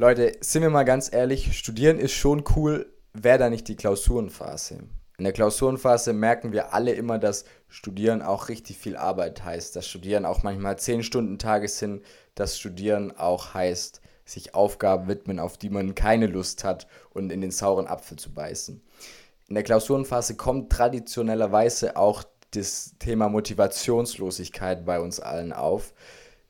Leute, sind wir mal ganz ehrlich, studieren ist schon cool, wäre da nicht die Klausurenphase. In der Klausurenphase merken wir alle immer, dass Studieren auch richtig viel Arbeit heißt, dass Studieren auch manchmal 10 Stunden Tages sind, dass Studieren auch heißt, sich Aufgaben widmen, auf die man keine Lust hat und in den sauren Apfel zu beißen. In der Klausurenphase kommt traditionellerweise auch das Thema Motivationslosigkeit bei uns allen auf.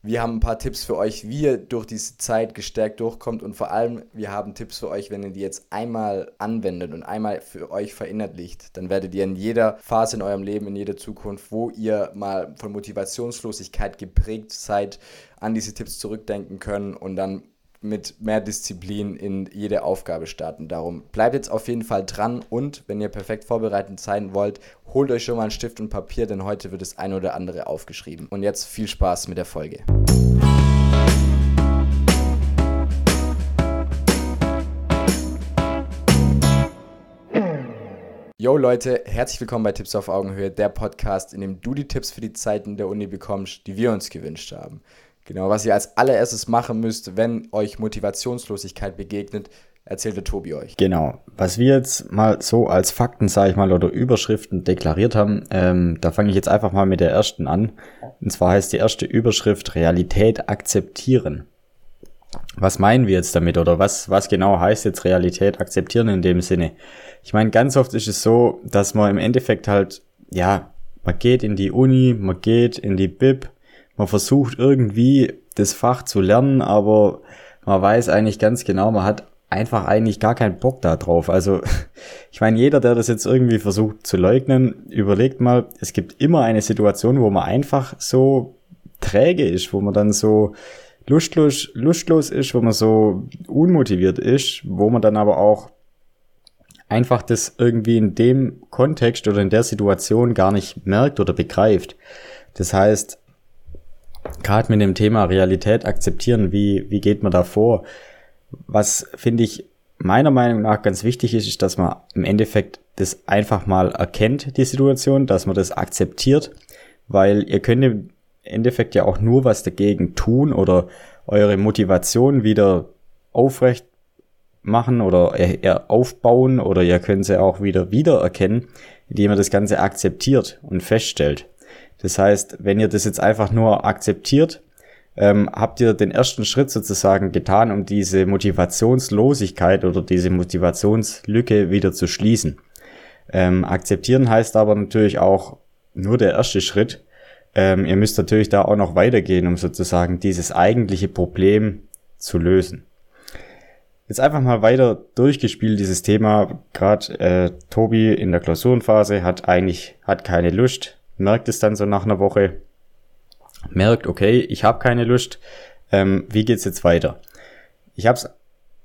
Wir haben ein paar Tipps für euch, wie ihr durch diese Zeit gestärkt durchkommt und vor allem, wir haben Tipps für euch, wenn ihr die jetzt einmal anwendet und einmal für euch verinnerlicht, dann werdet ihr in jeder Phase in eurem Leben, in jeder Zukunft, wo ihr mal von Motivationslosigkeit geprägt seid, an diese Tipps zurückdenken können und dann mit mehr Disziplin in jede Aufgabe starten. Darum bleibt jetzt auf jeden Fall dran und wenn ihr perfekt vorbereitet sein wollt, holt euch schon mal einen Stift und Papier, denn heute wird das ein oder andere aufgeschrieben. Und jetzt viel Spaß mit der Folge. Yo Leute, herzlich willkommen bei Tipps auf Augenhöhe, der Podcast, in dem du die Tipps für die Zeiten der Uni bekommst, die wir uns gewünscht haben. Genau, was ihr als allererstes machen müsst, wenn euch Motivationslosigkeit begegnet, erzählt der Tobi euch. Genau, was wir jetzt mal so als Fakten, sage ich mal, oder Überschriften deklariert haben, ähm, da fange ich jetzt einfach mal mit der ersten an. Und zwar heißt die erste Überschrift Realität akzeptieren. Was meinen wir jetzt damit oder was, was genau heißt jetzt Realität akzeptieren in dem Sinne? Ich meine, ganz oft ist es so, dass man im Endeffekt halt, ja, man geht in die Uni, man geht in die Bib, man versucht irgendwie das Fach zu lernen, aber man weiß eigentlich ganz genau, man hat einfach eigentlich gar keinen Bock da drauf. Also ich meine, jeder, der das jetzt irgendwie versucht zu leugnen, überlegt mal, es gibt immer eine Situation, wo man einfach so träge ist, wo man dann so lustlos, lustlos ist, wo man so unmotiviert ist, wo man dann aber auch einfach das irgendwie in dem Kontext oder in der Situation gar nicht merkt oder begreift. Das heißt, gerade mit dem Thema Realität akzeptieren, wie, wie geht man da vor? Was finde ich meiner Meinung nach ganz wichtig ist, ist, dass man im Endeffekt das einfach mal erkennt, die Situation, dass man das akzeptiert, weil ihr könnt im Endeffekt ja auch nur was dagegen tun oder eure Motivation wieder aufrecht machen oder eher aufbauen oder ihr könnt sie auch wieder wiedererkennen, indem ihr das Ganze akzeptiert und feststellt. Das heißt, wenn ihr das jetzt einfach nur akzeptiert, ähm, habt ihr den ersten Schritt sozusagen getan, um diese Motivationslosigkeit oder diese Motivationslücke wieder zu schließen. Ähm, akzeptieren heißt aber natürlich auch nur der erste Schritt. Ähm, ihr müsst natürlich da auch noch weitergehen, um sozusagen dieses eigentliche Problem zu lösen. Jetzt einfach mal weiter durchgespielt, dieses Thema. Gerade äh, Tobi in der Klausurenphase hat eigentlich hat keine Lust, merkt es dann so nach einer Woche, merkt, okay, ich habe keine Lust, ähm, wie geht's jetzt weiter? Ich habe es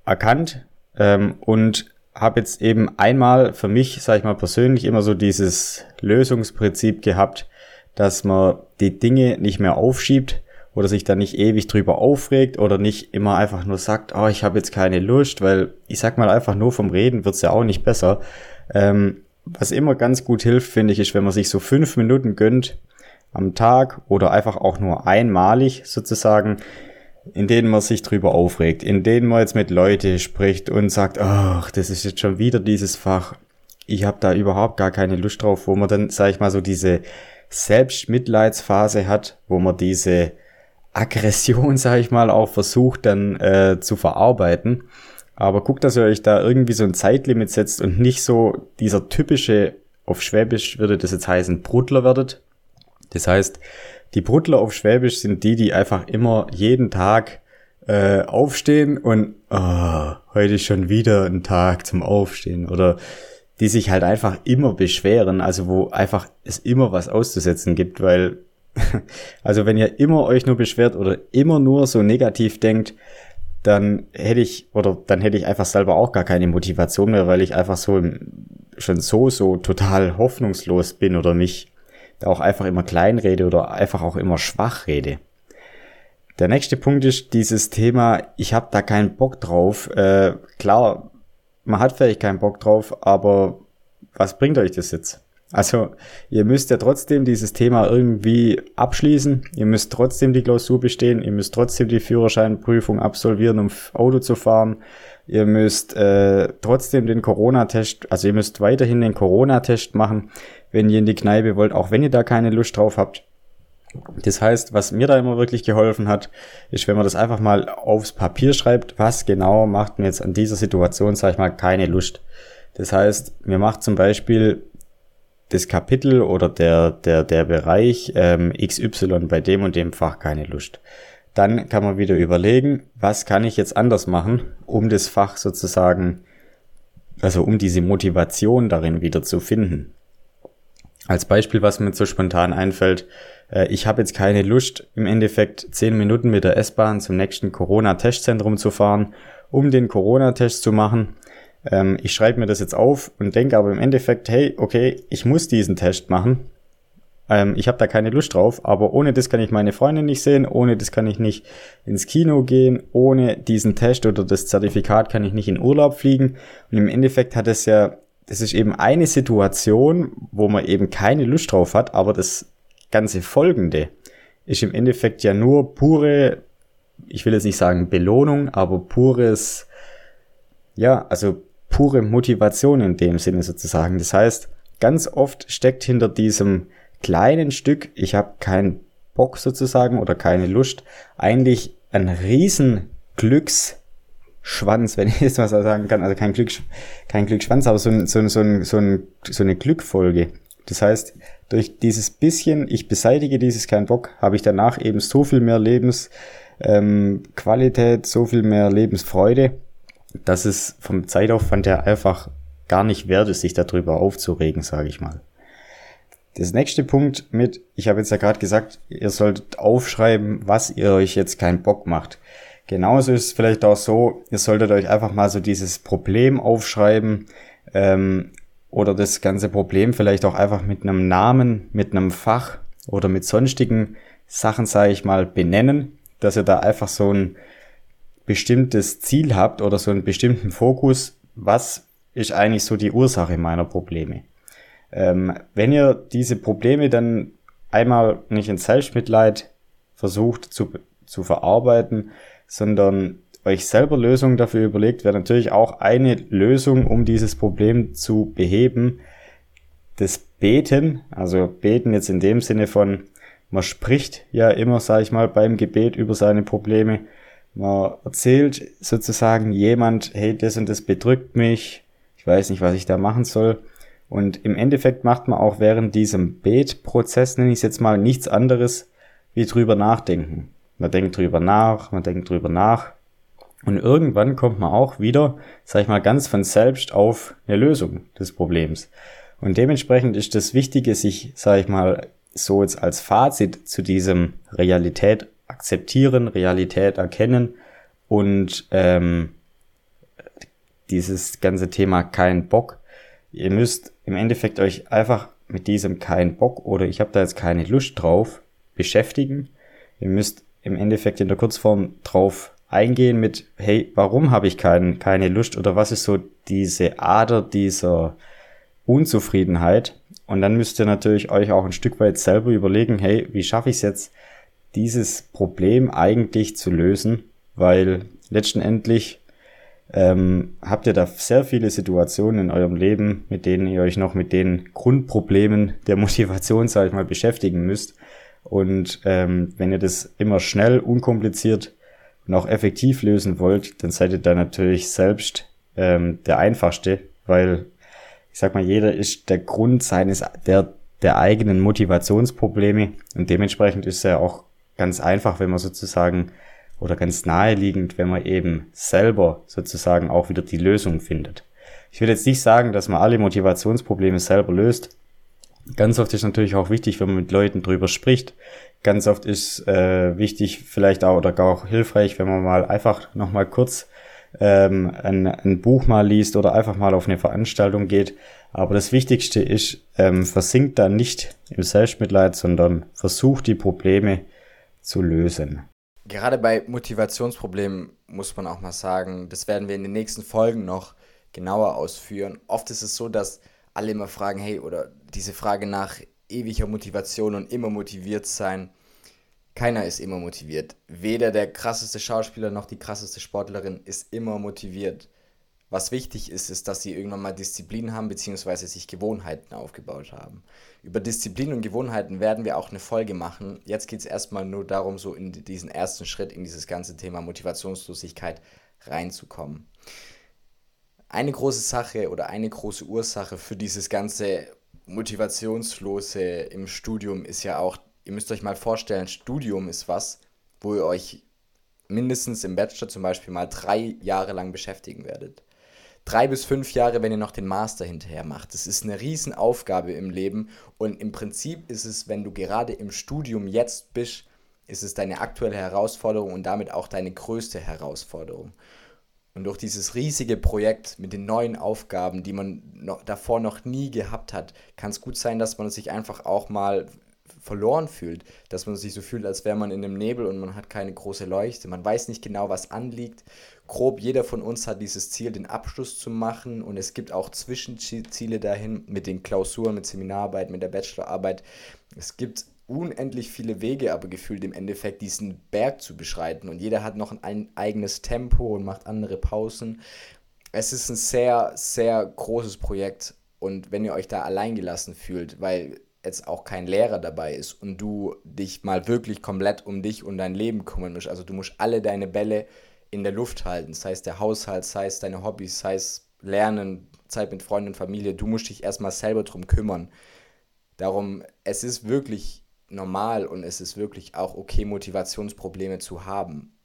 erkannt ähm, und habe jetzt eben einmal für mich, sage ich mal persönlich, immer so dieses Lösungsprinzip gehabt, dass man die Dinge nicht mehr aufschiebt oder sich dann nicht ewig drüber aufregt oder nicht immer einfach nur sagt, oh, ich habe jetzt keine Lust, weil ich sag mal einfach nur vom Reden wird's ja auch nicht besser. Ähm, was immer ganz gut hilft, finde ich, ist, wenn man sich so fünf Minuten gönnt am Tag oder einfach auch nur einmalig sozusagen, in denen man sich drüber aufregt, in denen man jetzt mit Leute spricht und sagt, ach, das ist jetzt schon wieder dieses Fach. Ich habe da überhaupt gar keine Lust drauf, wo man dann, sag ich mal, so diese Selbstmitleidsphase hat, wo man diese Aggression, sag ich mal, auch versucht dann äh, zu verarbeiten. Aber guckt, dass ihr euch da irgendwie so ein Zeitlimit setzt und nicht so dieser typische, auf Schwäbisch würde das jetzt heißen, Brudler werdet. Das heißt, die Brudler auf Schwäbisch sind die, die einfach immer jeden Tag äh, aufstehen und oh, heute ist schon wieder ein Tag zum Aufstehen oder die sich halt einfach immer beschweren, also wo einfach es immer was auszusetzen gibt, weil also wenn ihr immer euch nur beschwert oder immer nur so negativ denkt, dann hätte ich, oder dann hätte ich einfach selber auch gar keine Motivation mehr, weil ich einfach so schon so, so total hoffnungslos bin oder mich auch einfach immer klein rede oder einfach auch immer schwach rede. Der nächste Punkt ist dieses Thema, ich habe da keinen Bock drauf. Äh, klar, man hat vielleicht keinen Bock drauf, aber was bringt euch das jetzt? Also ihr müsst ja trotzdem dieses Thema irgendwie abschließen. Ihr müsst trotzdem die Klausur bestehen. Ihr müsst trotzdem die Führerscheinprüfung absolvieren, um Auto zu fahren. Ihr müsst äh, trotzdem den Corona-Test, also ihr müsst weiterhin den Corona-Test machen, wenn ihr in die Kneipe wollt, auch wenn ihr da keine Lust drauf habt. Das heißt, was mir da immer wirklich geholfen hat, ist, wenn man das einfach mal aufs Papier schreibt, was genau macht mir jetzt an dieser Situation, sag ich mal, keine Lust. Das heißt, mir macht zum Beispiel das Kapitel oder der, der, der Bereich ähm, XY bei dem und dem Fach keine Lust. Dann kann man wieder überlegen, was kann ich jetzt anders machen, um das Fach sozusagen, also um diese Motivation darin wieder zu finden. Als Beispiel, was mir so spontan einfällt, äh, ich habe jetzt keine Lust, im Endeffekt zehn Minuten mit der S-Bahn zum nächsten Corona-Testzentrum zu fahren, um den Corona-Test zu machen. Ähm, ich schreibe mir das jetzt auf und denke aber im Endeffekt, hey, okay, ich muss diesen Test machen. Ähm, ich habe da keine Lust drauf, aber ohne das kann ich meine Freunde nicht sehen, ohne das kann ich nicht ins Kino gehen, ohne diesen Test oder das Zertifikat kann ich nicht in Urlaub fliegen. Und im Endeffekt hat es ja, das ist eben eine Situation, wo man eben keine Lust drauf hat, aber das ganze Folgende ist im Endeffekt ja nur pure, ich will jetzt nicht sagen Belohnung, aber pures, ja, also pure Motivation in dem Sinne sozusagen. Das heißt, ganz oft steckt hinter diesem kleinen Stück, ich habe keinen Bock sozusagen oder keine Lust, eigentlich ein riesen Glücksschwanz, wenn ich jetzt mal so sagen kann, also kein, Glück, kein Glücksschwanz, aber so, ein, so, ein, so, ein, so, so eine Glückfolge. Das heißt, durch dieses bisschen, ich beseitige dieses kein Bock, habe ich danach eben so viel mehr Lebensqualität, ähm, so viel mehr Lebensfreude, dass es vom Zeitaufwand her einfach gar nicht wert ist, sich darüber aufzuregen, sage ich mal. Das nächste Punkt mit, ich habe jetzt ja gerade gesagt, ihr solltet aufschreiben, was ihr euch jetzt keinen Bock macht. Genauso ist es vielleicht auch so, ihr solltet euch einfach mal so dieses Problem aufschreiben, ähm, oder das ganze Problem vielleicht auch einfach mit einem Namen, mit einem Fach oder mit sonstigen Sachen, sage ich mal, benennen, dass ihr da einfach so ein bestimmtes Ziel habt oder so einen bestimmten Fokus, was ist eigentlich so die Ursache meiner Probleme. Ähm, wenn ihr diese Probleme dann einmal nicht in Selbstmitleid versucht zu, zu verarbeiten, sondern euch selber Lösungen dafür überlegt, wäre natürlich auch eine Lösung, um dieses Problem zu beheben, das Beten, also Beten jetzt in dem Sinne von, man spricht ja immer, sage ich mal, beim Gebet über seine Probleme. Man erzählt sozusagen jemand, hey, das und das bedrückt mich, ich weiß nicht, was ich da machen soll. Und im Endeffekt macht man auch während diesem Betprozess, nenne ich es jetzt mal, nichts anderes wie drüber nachdenken. Man denkt drüber nach, man denkt drüber nach und irgendwann kommt man auch wieder, sag ich mal, ganz von selbst auf eine Lösung des Problems. Und dementsprechend ist das Wichtige, sich, sag ich mal, so jetzt als Fazit zu diesem Realität akzeptieren, Realität erkennen und ähm, dieses ganze Thema kein Bock. Ihr müsst im Endeffekt euch einfach mit diesem kein Bock oder ich habe da jetzt keine Lust drauf beschäftigen. Ihr müsst im Endeffekt in der Kurzform drauf eingehen mit, hey, warum habe ich kein, keine Lust oder was ist so diese Ader dieser Unzufriedenheit? Und dann müsst ihr natürlich euch auch ein Stück weit selber überlegen, hey, wie schaffe ich es jetzt, dieses Problem eigentlich zu lösen? Weil letztendlich ähm, habt ihr da sehr viele Situationen in eurem Leben, mit denen ihr euch noch mit den Grundproblemen der Motivation, sage ich mal, beschäftigen müsst. Und ähm, wenn ihr das immer schnell, unkompliziert und auch effektiv lösen wollt, dann seid ihr da natürlich selbst ähm, der einfachste, weil ich sag mal, jeder ist der Grund seines der der eigenen Motivationsprobleme und dementsprechend ist ja auch ganz einfach, wenn man sozusagen oder ganz naheliegend, wenn man eben selber sozusagen auch wieder die Lösung findet. Ich will jetzt nicht sagen, dass man alle Motivationsprobleme selber löst. Ganz oft ist natürlich auch wichtig, wenn man mit Leuten drüber spricht, Ganz oft ist äh, wichtig, vielleicht auch oder gar auch hilfreich, wenn man mal einfach nochmal kurz ähm, ein, ein Buch mal liest oder einfach mal auf eine Veranstaltung geht. Aber das Wichtigste ist, ähm, versinkt da nicht im Selbstmitleid, sondern versucht die Probleme zu lösen. Gerade bei Motivationsproblemen muss man auch mal sagen, das werden wir in den nächsten Folgen noch genauer ausführen. Oft ist es so, dass alle immer fragen, hey, oder diese Frage nach ewiger Motivation und immer motiviert sein. Keiner ist immer motiviert. Weder der krasseste Schauspieler noch die krasseste Sportlerin ist immer motiviert. Was wichtig ist, ist, dass sie irgendwann mal Disziplin haben, beziehungsweise sich Gewohnheiten aufgebaut haben. Über Disziplin und Gewohnheiten werden wir auch eine Folge machen. Jetzt geht es erstmal nur darum, so in diesen ersten Schritt in dieses ganze Thema Motivationslosigkeit reinzukommen. Eine große Sache oder eine große Ursache für dieses ganze Motivationslose im Studium ist ja auch, ihr müsst euch mal vorstellen, Studium ist was, wo ihr euch mindestens im Bachelor zum Beispiel mal drei Jahre lang beschäftigen werdet drei bis fünf Jahre, wenn ihr noch den Master hinterher macht. Das ist eine Riesenaufgabe im Leben und im Prinzip ist es, wenn du gerade im Studium jetzt bist, ist es deine aktuelle Herausforderung und damit auch deine größte Herausforderung. Und durch dieses riesige Projekt mit den neuen Aufgaben, die man noch, davor noch nie gehabt hat, kann es gut sein, dass man sich einfach auch mal verloren fühlt, dass man sich so fühlt, als wäre man in einem Nebel und man hat keine große Leuchte. Man weiß nicht genau, was anliegt. Grob jeder von uns hat dieses Ziel, den Abschluss zu machen und es gibt auch Zwischenziele dahin mit den Klausuren, mit Seminararbeit, mit der Bachelorarbeit. Es gibt unendlich viele Wege, aber gefühlt im Endeffekt diesen Berg zu beschreiten und jeder hat noch ein eigenes Tempo und macht andere Pausen. Es ist ein sehr, sehr großes Projekt und wenn ihr euch da alleingelassen fühlt, weil jetzt auch kein Lehrer dabei ist und du dich mal wirklich komplett um dich und dein Leben kümmern musst, also du musst alle deine Bälle in der Luft halten, sei es der Haushalt, sei es deine Hobbys, sei es Lernen, Zeit mit Freunden und Familie, du musst dich erstmal selber drum kümmern. Darum, es ist wirklich normal und es ist wirklich auch okay, Motivationsprobleme zu haben.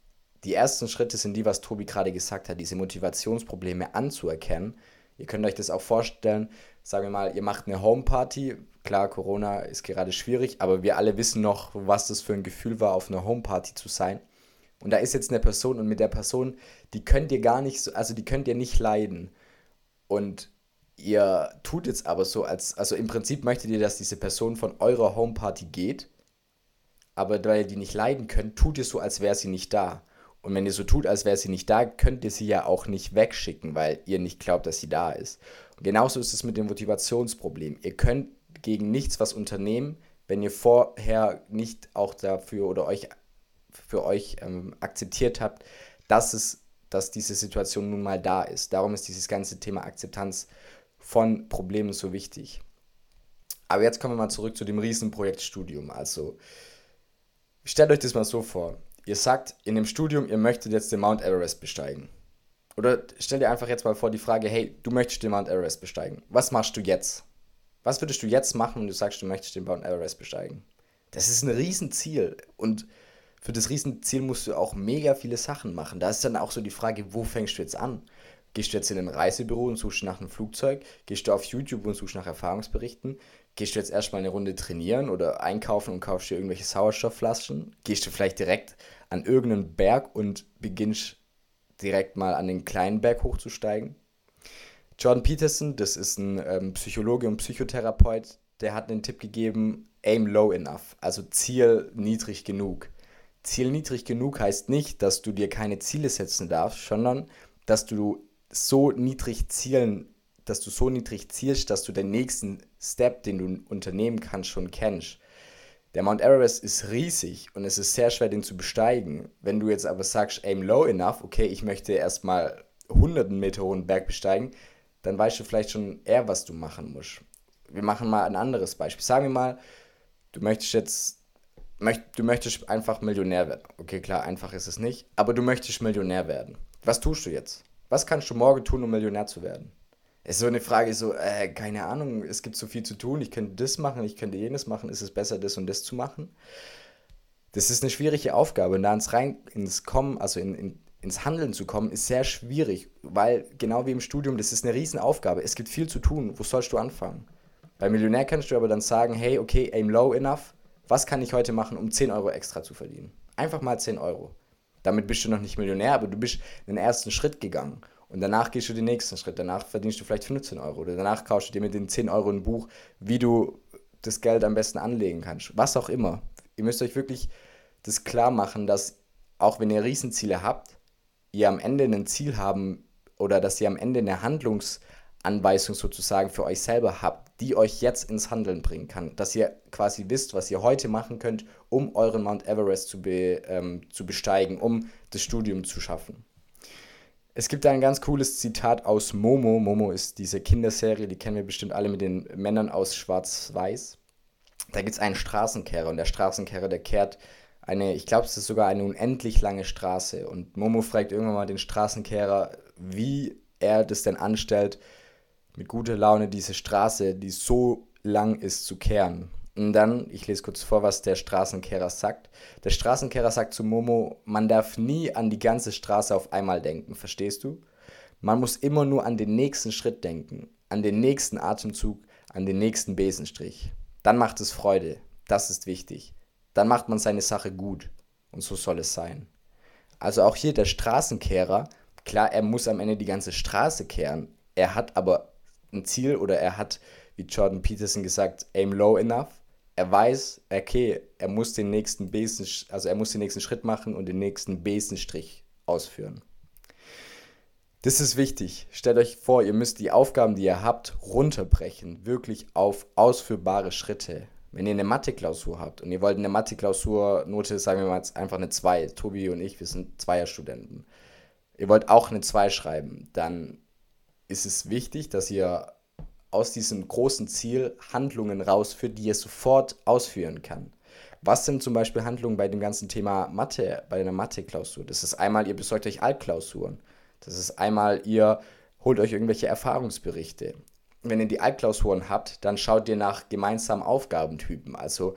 Die ersten Schritte sind die, was Tobi gerade gesagt hat, diese Motivationsprobleme anzuerkennen. Ihr könnt euch das auch vorstellen, sagen wir mal, ihr macht eine Homeparty, Klar, Corona ist gerade schwierig, aber wir alle wissen noch, was das für ein Gefühl war, auf einer Homeparty zu sein. Und da ist jetzt eine Person und mit der Person, die könnt ihr gar nicht so, also die könnt ihr nicht leiden. Und ihr tut jetzt aber so, als, also im Prinzip möchtet ihr, dass diese Person von eurer Homeparty geht, aber weil ihr die nicht leiden könnt, tut ihr so, als wäre sie nicht da. Und wenn ihr so tut, als wäre sie nicht da, könnt ihr sie ja auch nicht wegschicken, weil ihr nicht glaubt, dass sie da ist. Und genauso ist es mit dem Motivationsproblem. Ihr könnt gegen nichts was unternehmen, wenn ihr vorher nicht auch dafür oder euch für euch ähm, akzeptiert habt, dass es, dass diese Situation nun mal da ist. Darum ist dieses ganze Thema Akzeptanz von Problemen so wichtig. Aber jetzt kommen wir mal zurück zu dem Riesenprojekt Studium. Also stellt euch das mal so vor. Ihr sagt in dem Studium, ihr möchtet jetzt den Mount Everest besteigen. Oder stell dir einfach jetzt mal vor die Frage, hey, du möchtest den Mount Everest besteigen. Was machst du jetzt? Was würdest du jetzt machen, wenn du sagst, du möchtest den Mount Everest besteigen? Das ist ein Riesenziel. Und für das Riesenziel musst du auch mega viele Sachen machen. Da ist dann auch so die Frage, wo fängst du jetzt an? Gehst du jetzt in ein Reisebüro und suchst nach einem Flugzeug? Gehst du auf YouTube und suchst nach Erfahrungsberichten? Gehst du jetzt erstmal eine Runde trainieren oder einkaufen und kaufst dir irgendwelche Sauerstoffflaschen? Gehst du vielleicht direkt an irgendeinen Berg und beginnst direkt mal an den kleinen Berg hochzusteigen? Jordan Peterson, das ist ein ähm, Psychologe und Psychotherapeut, der hat einen Tipp gegeben, aim low enough, also Ziel niedrig genug. Ziel niedrig genug heißt nicht, dass du dir keine Ziele setzen darfst, sondern dass du so niedrig zielen, dass du so niedrig zielst, dass du den nächsten Step, den du unternehmen kannst, schon kennst. Der Mount Everest ist riesig und es ist sehr schwer, den zu besteigen. Wenn du jetzt aber sagst, aim low enough, okay, ich möchte erstmal hunderten Meter hohen Berg besteigen, dann weißt du vielleicht schon eher, was du machen musst. Wir machen mal ein anderes Beispiel. Sagen wir mal, du möchtest jetzt, möcht, du möchtest einfach Millionär werden. Okay, klar, einfach ist es nicht, aber du möchtest Millionär werden. Was tust du jetzt? Was kannst du morgen tun, um Millionär zu werden? Es ist so eine Frage, so, äh, keine Ahnung, es gibt so viel zu tun, ich könnte das machen, ich könnte jenes machen, ist es besser, das und das zu machen? Das ist eine schwierige Aufgabe und da ins rein, ins Kommen, also in, in, ins Handeln zu kommen, ist sehr schwierig, weil genau wie im Studium, das ist eine Riesenaufgabe. Es gibt viel zu tun. Wo sollst du anfangen? Bei Millionär kannst du aber dann sagen, hey, okay, aim low enough. Was kann ich heute machen, um 10 Euro extra zu verdienen? Einfach mal 10 Euro. Damit bist du noch nicht Millionär, aber du bist den ersten Schritt gegangen. Und danach gehst du den nächsten Schritt. Danach verdienst du vielleicht 15 Euro. Oder danach kaufst du dir mit den 10 Euro ein Buch, wie du das Geld am besten anlegen kannst. Was auch immer. Ihr müsst euch wirklich das klar machen, dass auch wenn ihr Riesenziele habt, ihr am Ende ein Ziel haben oder dass ihr am Ende eine Handlungs, Anweisung sozusagen für euch selber habt, die euch jetzt ins Handeln bringen kann. Dass ihr quasi wisst, was ihr heute machen könnt, um euren Mount Everest zu, be, ähm, zu besteigen, um das Studium zu schaffen. Es gibt ein ganz cooles Zitat aus Momo. Momo ist diese Kinderserie, die kennen wir bestimmt alle mit den Männern aus Schwarz-Weiß. Da gibt es einen Straßenkehrer und der Straßenkehrer, der kehrt eine, ich glaube, es ist sogar eine unendlich lange Straße. Und Momo fragt irgendwann mal den Straßenkehrer, wie er das denn anstellt, mit guter Laune diese Straße, die so lang ist, zu kehren. Und dann, ich lese kurz vor, was der Straßenkehrer sagt. Der Straßenkehrer sagt zu Momo, man darf nie an die ganze Straße auf einmal denken, verstehst du? Man muss immer nur an den nächsten Schritt denken, an den nächsten Atemzug, an den nächsten Besenstrich. Dann macht es Freude, das ist wichtig. Dann macht man seine Sache gut und so soll es sein. Also auch hier der Straßenkehrer, klar, er muss am Ende die ganze Straße kehren, er hat aber ein Ziel oder er hat, wie Jordan Peterson gesagt, aim low enough er weiß, okay, er muss den nächsten Besen, also er muss den nächsten Schritt machen und den nächsten Besenstrich ausführen. Das ist wichtig. Stellt euch vor, ihr müsst die Aufgaben, die ihr habt, runterbrechen, wirklich auf ausführbare Schritte. Wenn ihr eine Mathe-Klausur habt und ihr wollt eine Mathe-Klausur-Note, sagen wir mal jetzt einfach eine 2, Tobi und ich, wir sind Zweierstudenten. Ihr wollt auch eine 2 schreiben, dann ist es wichtig, dass ihr aus diesem großen Ziel Handlungen rausführt, die ihr sofort ausführen kann. Was sind zum Beispiel Handlungen bei dem ganzen Thema Mathe, bei einer Mathe-Klausur? Das ist einmal, ihr besorgt euch Altklausuren. Das ist einmal, ihr holt euch irgendwelche Erfahrungsberichte. Wenn ihr die Altklausuren habt, dann schaut ihr nach gemeinsamen Aufgabentypen. Also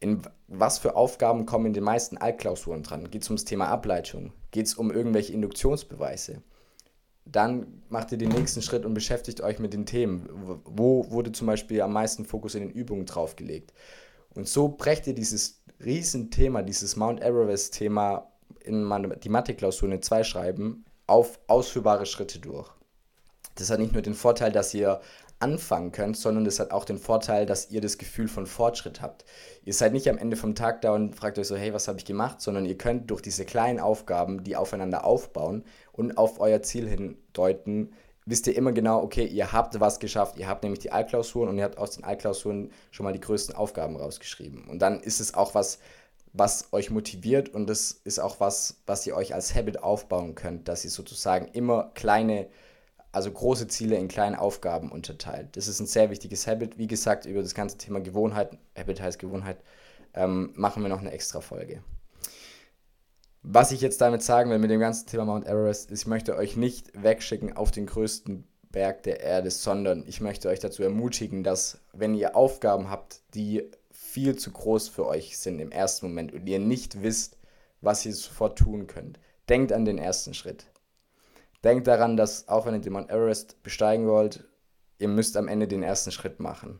in was für Aufgaben kommen in den meisten Altklausuren dran? Geht es ums Thema Ableitung? Geht es um irgendwelche Induktionsbeweise? dann macht ihr den nächsten Schritt und beschäftigt euch mit den Themen. Wo wurde zum Beispiel am meisten Fokus in den Übungen draufgelegt? Und so brecht ihr dieses Riesenthema, dieses Mount Everest-Thema in die Mathe-Klausur in zwei schreiben, auf ausführbare Schritte durch. Das hat nicht nur den Vorteil, dass ihr anfangen könnt, sondern das hat auch den Vorteil, dass ihr das Gefühl von Fortschritt habt. Ihr seid nicht am Ende vom Tag da und fragt euch so, hey, was habe ich gemacht, sondern ihr könnt durch diese kleinen Aufgaben, die aufeinander aufbauen und auf euer Ziel hindeuten, wisst ihr immer genau, okay, ihr habt was geschafft, ihr habt nämlich die Altklausuren und ihr habt aus den Altklausuren schon mal die größten Aufgaben rausgeschrieben. Und dann ist es auch was, was euch motiviert und das ist auch was, was ihr euch als Habit aufbauen könnt, dass ihr sozusagen immer kleine also große Ziele in kleine Aufgaben unterteilt. Das ist ein sehr wichtiges Habit. Wie gesagt, über das ganze Thema Gewohnheit, Habit heißt Gewohnheit, ähm, machen wir noch eine extra Folge. Was ich jetzt damit sagen will mit dem ganzen Thema Mount Everest, ist, ich möchte euch nicht wegschicken auf den größten Berg der Erde, sondern ich möchte euch dazu ermutigen, dass wenn ihr Aufgaben habt, die viel zu groß für euch sind im ersten Moment und ihr nicht wisst, was ihr sofort tun könnt, denkt an den ersten Schritt. Denkt daran, dass auch wenn ihr den Mount Everest besteigen wollt, ihr müsst am Ende den ersten Schritt machen.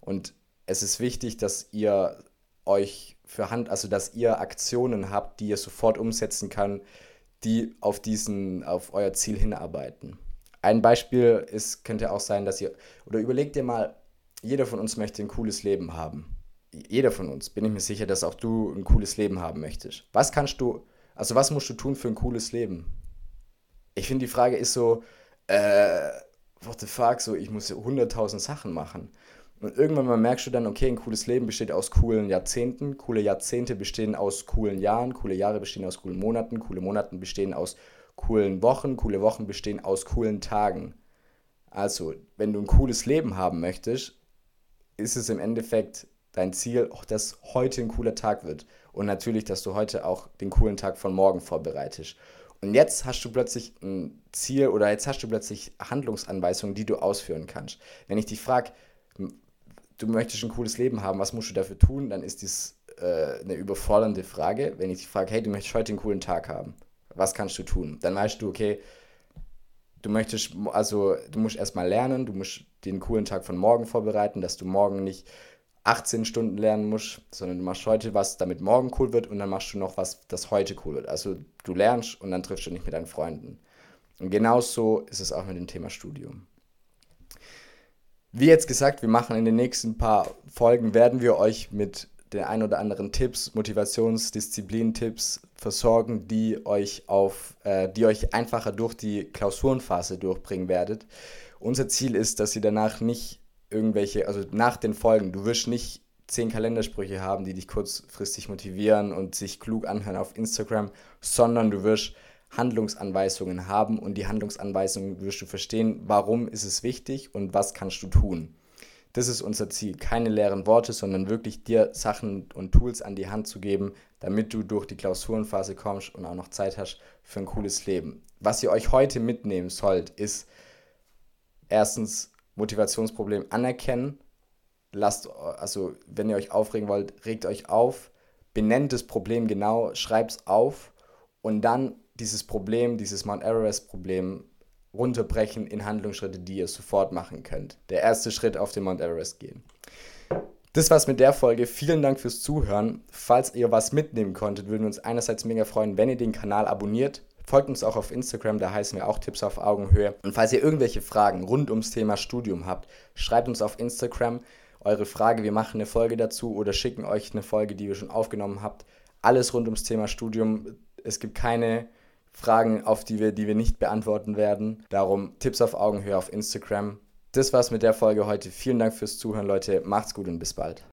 Und es ist wichtig, dass ihr euch für Hand, also dass ihr Aktionen habt, die ihr sofort umsetzen kann, die auf diesen, auf euer Ziel hinarbeiten. Ein Beispiel ist, könnte auch sein, dass ihr, oder überlegt ihr mal, jeder von uns möchte ein cooles Leben haben. Jeder von uns, bin ich mir sicher, dass auch du ein cooles Leben haben möchtest. Was kannst du, also was musst du tun für ein cooles Leben? Ich finde, die Frage ist so, äh, what the fuck, so, ich muss 100.000 Sachen machen. Und irgendwann mal merkst du dann, okay, ein cooles Leben besteht aus coolen Jahrzehnten, coole Jahrzehnte bestehen aus coolen Jahren, coole Jahre bestehen aus coolen Monaten, coole Monaten bestehen aus coolen Wochen, coole Wochen bestehen aus coolen Tagen. Also, wenn du ein cooles Leben haben möchtest, ist es im Endeffekt dein Ziel, auch dass heute ein cooler Tag wird. Und natürlich, dass du heute auch den coolen Tag von morgen vorbereitest. Und jetzt hast du plötzlich ein Ziel oder jetzt hast du plötzlich Handlungsanweisungen, die du ausführen kannst. Wenn ich dich frage, du möchtest ein cooles Leben haben, was musst du dafür tun, dann ist das äh, eine überfordernde Frage. Wenn ich dich frage, hey, du möchtest heute einen coolen Tag haben, was kannst du tun? Dann weißt du, okay, du möchtest, also du musst erstmal lernen, du musst den coolen Tag von morgen vorbereiten, dass du morgen nicht 18 Stunden lernen musst, sondern du machst heute was, damit morgen cool wird und dann machst du noch was, das heute cool wird. Also du lernst und dann triffst du nicht mit deinen Freunden. Und genauso ist es auch mit dem Thema Studium. Wie jetzt gesagt, wir machen in den nächsten paar Folgen, werden wir euch mit den ein oder anderen Tipps, Motivations-, Disziplin-Tipps versorgen, die euch auf, äh, die euch einfacher durch die Klausurenphase durchbringen werdet. Unser Ziel ist, dass ihr danach nicht irgendwelche, also nach den Folgen, du wirst nicht zehn Kalendersprüche haben, die dich kurzfristig motivieren und sich klug anhören auf Instagram, sondern du wirst Handlungsanweisungen haben und die Handlungsanweisungen wirst du verstehen, warum ist es wichtig und was kannst du tun. Das ist unser Ziel. Keine leeren Worte, sondern wirklich dir Sachen und Tools an die Hand zu geben, damit du durch die Klausurenphase kommst und auch noch Zeit hast für ein cooles Leben. Was ihr euch heute mitnehmen sollt, ist erstens Motivationsproblem anerkennen. Lasst, also wenn ihr euch aufregen wollt, regt euch auf, benennt das Problem genau, schreibt es auf und dann dieses Problem, dieses Mount Everest-Problem runterbrechen in Handlungsschritte, die ihr sofort machen könnt. Der erste Schritt auf den Mount Everest gehen. Das war's mit der Folge. Vielen Dank fürs Zuhören. Falls ihr was mitnehmen konntet, würden wir uns einerseits mega freuen, wenn ihr den Kanal abonniert. Folgt uns auch auf Instagram, da heißen wir auch Tipps auf Augenhöhe. Und falls ihr irgendwelche Fragen rund ums Thema Studium habt, schreibt uns auf Instagram eure Frage. Wir machen eine Folge dazu oder schicken euch eine Folge, die ihr schon aufgenommen habt. Alles rund ums Thema Studium. Es gibt keine Fragen, auf die wir, die wir nicht beantworten werden. Darum Tipps auf Augenhöhe auf Instagram. Das war's mit der Folge heute. Vielen Dank fürs Zuhören, Leute. Macht's gut und bis bald.